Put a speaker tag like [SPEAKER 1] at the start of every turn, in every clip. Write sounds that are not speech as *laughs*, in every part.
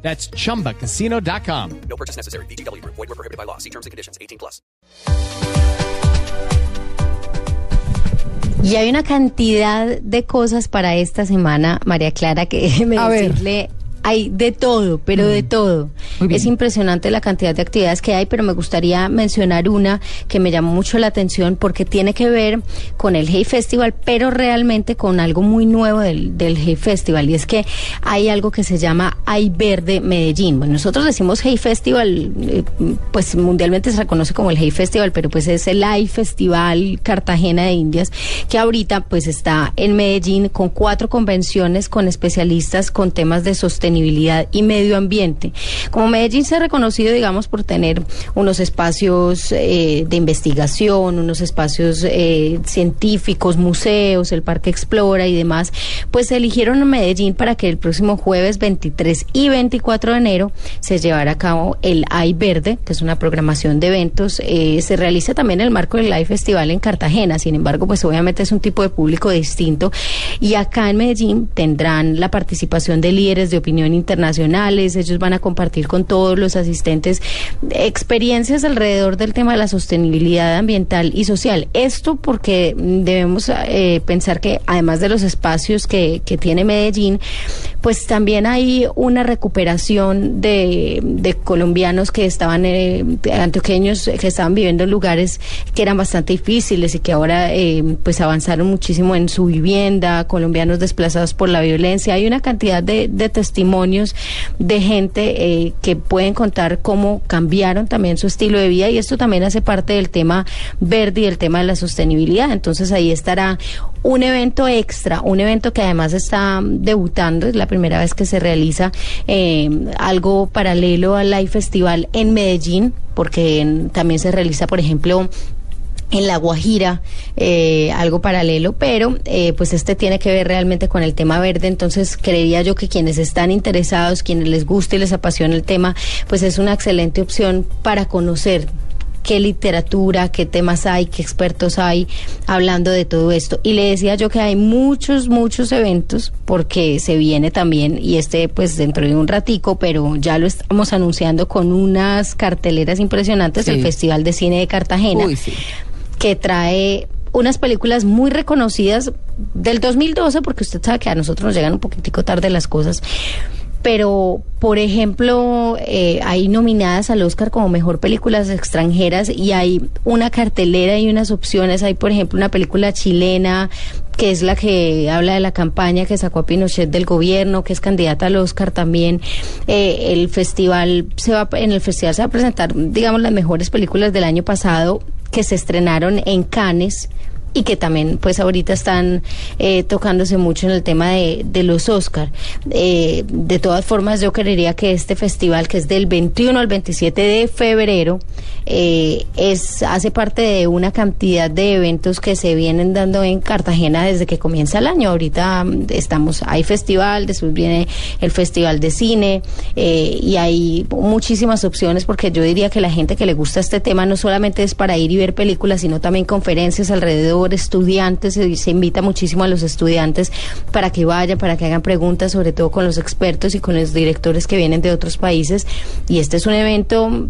[SPEAKER 1] That's chumbacasino.com.
[SPEAKER 2] No purchase necessary. BGW. Void were prohibited by law. See terms and conditions. 18 plus.
[SPEAKER 3] Y hay una cantidad de cosas para esta semana, María Clara, que *laughs* déjeme
[SPEAKER 4] A ver.
[SPEAKER 3] Hay de todo, pero de todo.
[SPEAKER 4] Mm. Bien.
[SPEAKER 3] Es impresionante la cantidad de actividades que hay, pero me gustaría mencionar una que me llamó mucho la atención porque tiene que ver con el Hey Festival, pero realmente con algo muy nuevo del, del Hey Festival, y es que hay algo que se llama Hay Verde Medellín. Bueno, nosotros decimos Hey Festival, eh, pues mundialmente se reconoce como el Hey Festival, pero pues es el Hay Festival Cartagena de Indias, que ahorita pues está en Medellín con cuatro convenciones con especialistas con temas de sostenibilidad y medio ambiente. Como Medellín se ha reconocido, digamos, por tener unos espacios eh, de investigación, unos espacios eh, científicos, museos, el Parque Explora y demás, pues eligieron a Medellín para que el próximo jueves 23 y 24 de enero se llevara a cabo el AI Verde, que es una programación de eventos. Eh, se realiza también en el marco del AI Festival en Cartagena, sin embargo, pues obviamente es un tipo de público distinto. Y acá en Medellín tendrán la participación de líderes de opinión internacionales, ellos van a compartir con todos los asistentes experiencias alrededor del tema de la sostenibilidad ambiental y social. Esto porque debemos eh, pensar que además de los espacios que, que tiene Medellín, pues también hay una recuperación de, de colombianos que estaban, eh, antioqueños que estaban viviendo en lugares que eran bastante difíciles y que ahora eh, pues avanzaron muchísimo en su vivienda, colombianos desplazados por la violencia. Hay una cantidad de, de testimonios de gente eh, que pueden contar cómo cambiaron también su estilo de vida y esto también hace parte del tema verde y el tema de la sostenibilidad. Entonces ahí estará un evento extra, un evento que además está debutando, es la primera vez que se realiza eh, algo paralelo al Live Festival en Medellín, porque también se realiza, por ejemplo, en La Guajira, eh, algo paralelo, pero eh, pues este tiene que ver realmente con el tema verde, entonces creería yo que quienes están interesados, quienes les gusta y les apasiona el tema, pues es una excelente opción para conocer qué literatura, qué temas hay, qué expertos hay hablando de todo esto. Y le decía yo que hay muchos, muchos eventos, porque se viene también, y este pues dentro de un ratico, pero ya lo estamos anunciando con unas carteleras impresionantes,
[SPEAKER 4] Sí.
[SPEAKER 3] el Festival de Cine de Cartagena
[SPEAKER 4] Uy, sí.
[SPEAKER 3] Que trae unas películas muy reconocidas del 2012, porque usted sabe que a nosotros nos llegan un poquitico tarde las cosas. Pero, por ejemplo, eh, hay nominadas al Oscar como mejor películas extranjeras y hay una cartelera y unas opciones. Hay, por ejemplo, una película chilena que es la que habla de la campaña que sacó a Pinochet del gobierno, que es candidata al Oscar también. Eh, el festival se va, en el festival se va a presentar, digamos, las mejores películas del año pasado que se estrenaron en Cannes y que también pues ahorita están eh, tocándose mucho en el tema de, de los Oscar. Eh, de todas formas, yo creería que este festival, que es del 21 al 27 de febrero, eh, es hace parte de una cantidad de eventos que se vienen dando en Cartagena desde que comienza el año. Ahorita mm, estamos, hay festival, después viene el festival de cine eh, y hay muchísimas opciones porque yo diría que la gente que le gusta este tema no solamente es para ir y ver películas, sino también conferencias alrededor, estudiantes, se, se invita muchísimo a los estudiantes para que vayan, para que hagan preguntas, sobre todo con los expertos y con los directores que vienen de otros países. Y este es un evento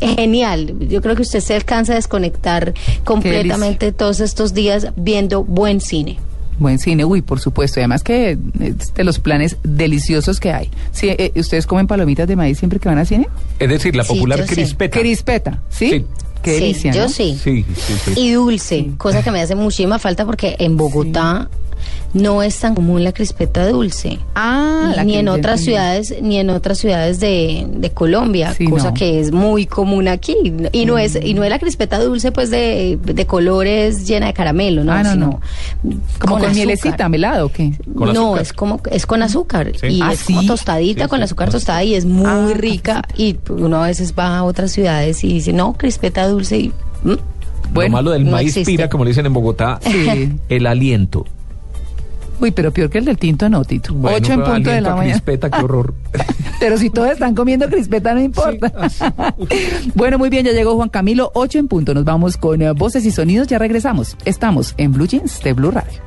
[SPEAKER 3] genial. Yo creo que usted se alcanza a desconectar completamente todos estos días viendo buen cine.
[SPEAKER 4] Buen cine, uy, por supuesto. Y además que es de los planes deliciosos que hay. Sí, eh, ¿Ustedes comen palomitas de maíz siempre que van al cine?
[SPEAKER 5] Es decir, la
[SPEAKER 3] Sí,
[SPEAKER 5] popular
[SPEAKER 3] sé.
[SPEAKER 5] crispeta.
[SPEAKER 4] Crispeta, ¿sí?
[SPEAKER 5] Sí.
[SPEAKER 4] Qué
[SPEAKER 3] Sí,
[SPEAKER 4] delicia,
[SPEAKER 3] yo sí.
[SPEAKER 5] Sí, sí, sí.
[SPEAKER 3] Y dulce, cosa que me hace muchísima falta porque en Bogotá no es tan común la crispeta dulce.
[SPEAKER 4] Ah, la
[SPEAKER 3] ni en otras
[SPEAKER 4] entendí.
[SPEAKER 3] ciudades ni en otras ciudades de, de Colombia
[SPEAKER 4] Sí,
[SPEAKER 3] cosa
[SPEAKER 4] no.
[SPEAKER 3] que es muy común aquí y no es y no es la crispeta dulce pues de, de colores llena de caramelo no,
[SPEAKER 4] Ah, no,
[SPEAKER 3] sino
[SPEAKER 4] no. Como con,
[SPEAKER 3] azúcar.
[SPEAKER 4] mielecita, melado, ¿o qué?
[SPEAKER 5] ¿Con
[SPEAKER 3] no
[SPEAKER 5] azúcar?
[SPEAKER 3] es como es con azúcar
[SPEAKER 5] Sí.
[SPEAKER 3] y
[SPEAKER 4] ¿Ah,
[SPEAKER 3] es como tostadita
[SPEAKER 5] Sí,
[SPEAKER 3] con
[SPEAKER 5] sí,
[SPEAKER 3] azúcar
[SPEAKER 5] con
[SPEAKER 3] tostada y es muy
[SPEAKER 4] Ah,
[SPEAKER 3] rica y uno a veces va a otras ciudades y dice no crispeta dulce y mm,
[SPEAKER 5] lo malo del
[SPEAKER 3] no
[SPEAKER 5] maíz
[SPEAKER 3] existe.
[SPEAKER 5] pira, como le dicen en Bogotá,
[SPEAKER 4] Sí. *laughs*
[SPEAKER 5] el aliento.
[SPEAKER 4] Uy, pero peor que el del tinto no, Tito.
[SPEAKER 5] Bueno,
[SPEAKER 4] Ocho en punto de la mañana.
[SPEAKER 5] crispeta, qué horror. *laughs*
[SPEAKER 4] Pero si todos están comiendo crispeta, no importa. *laughs* bueno, muy bien, ya llegó Juan Camilo, ocho en punto. Nos vamos con eh, voces y sonidos, ya regresamos. Estamos en Blue Jeans de Blue Radio.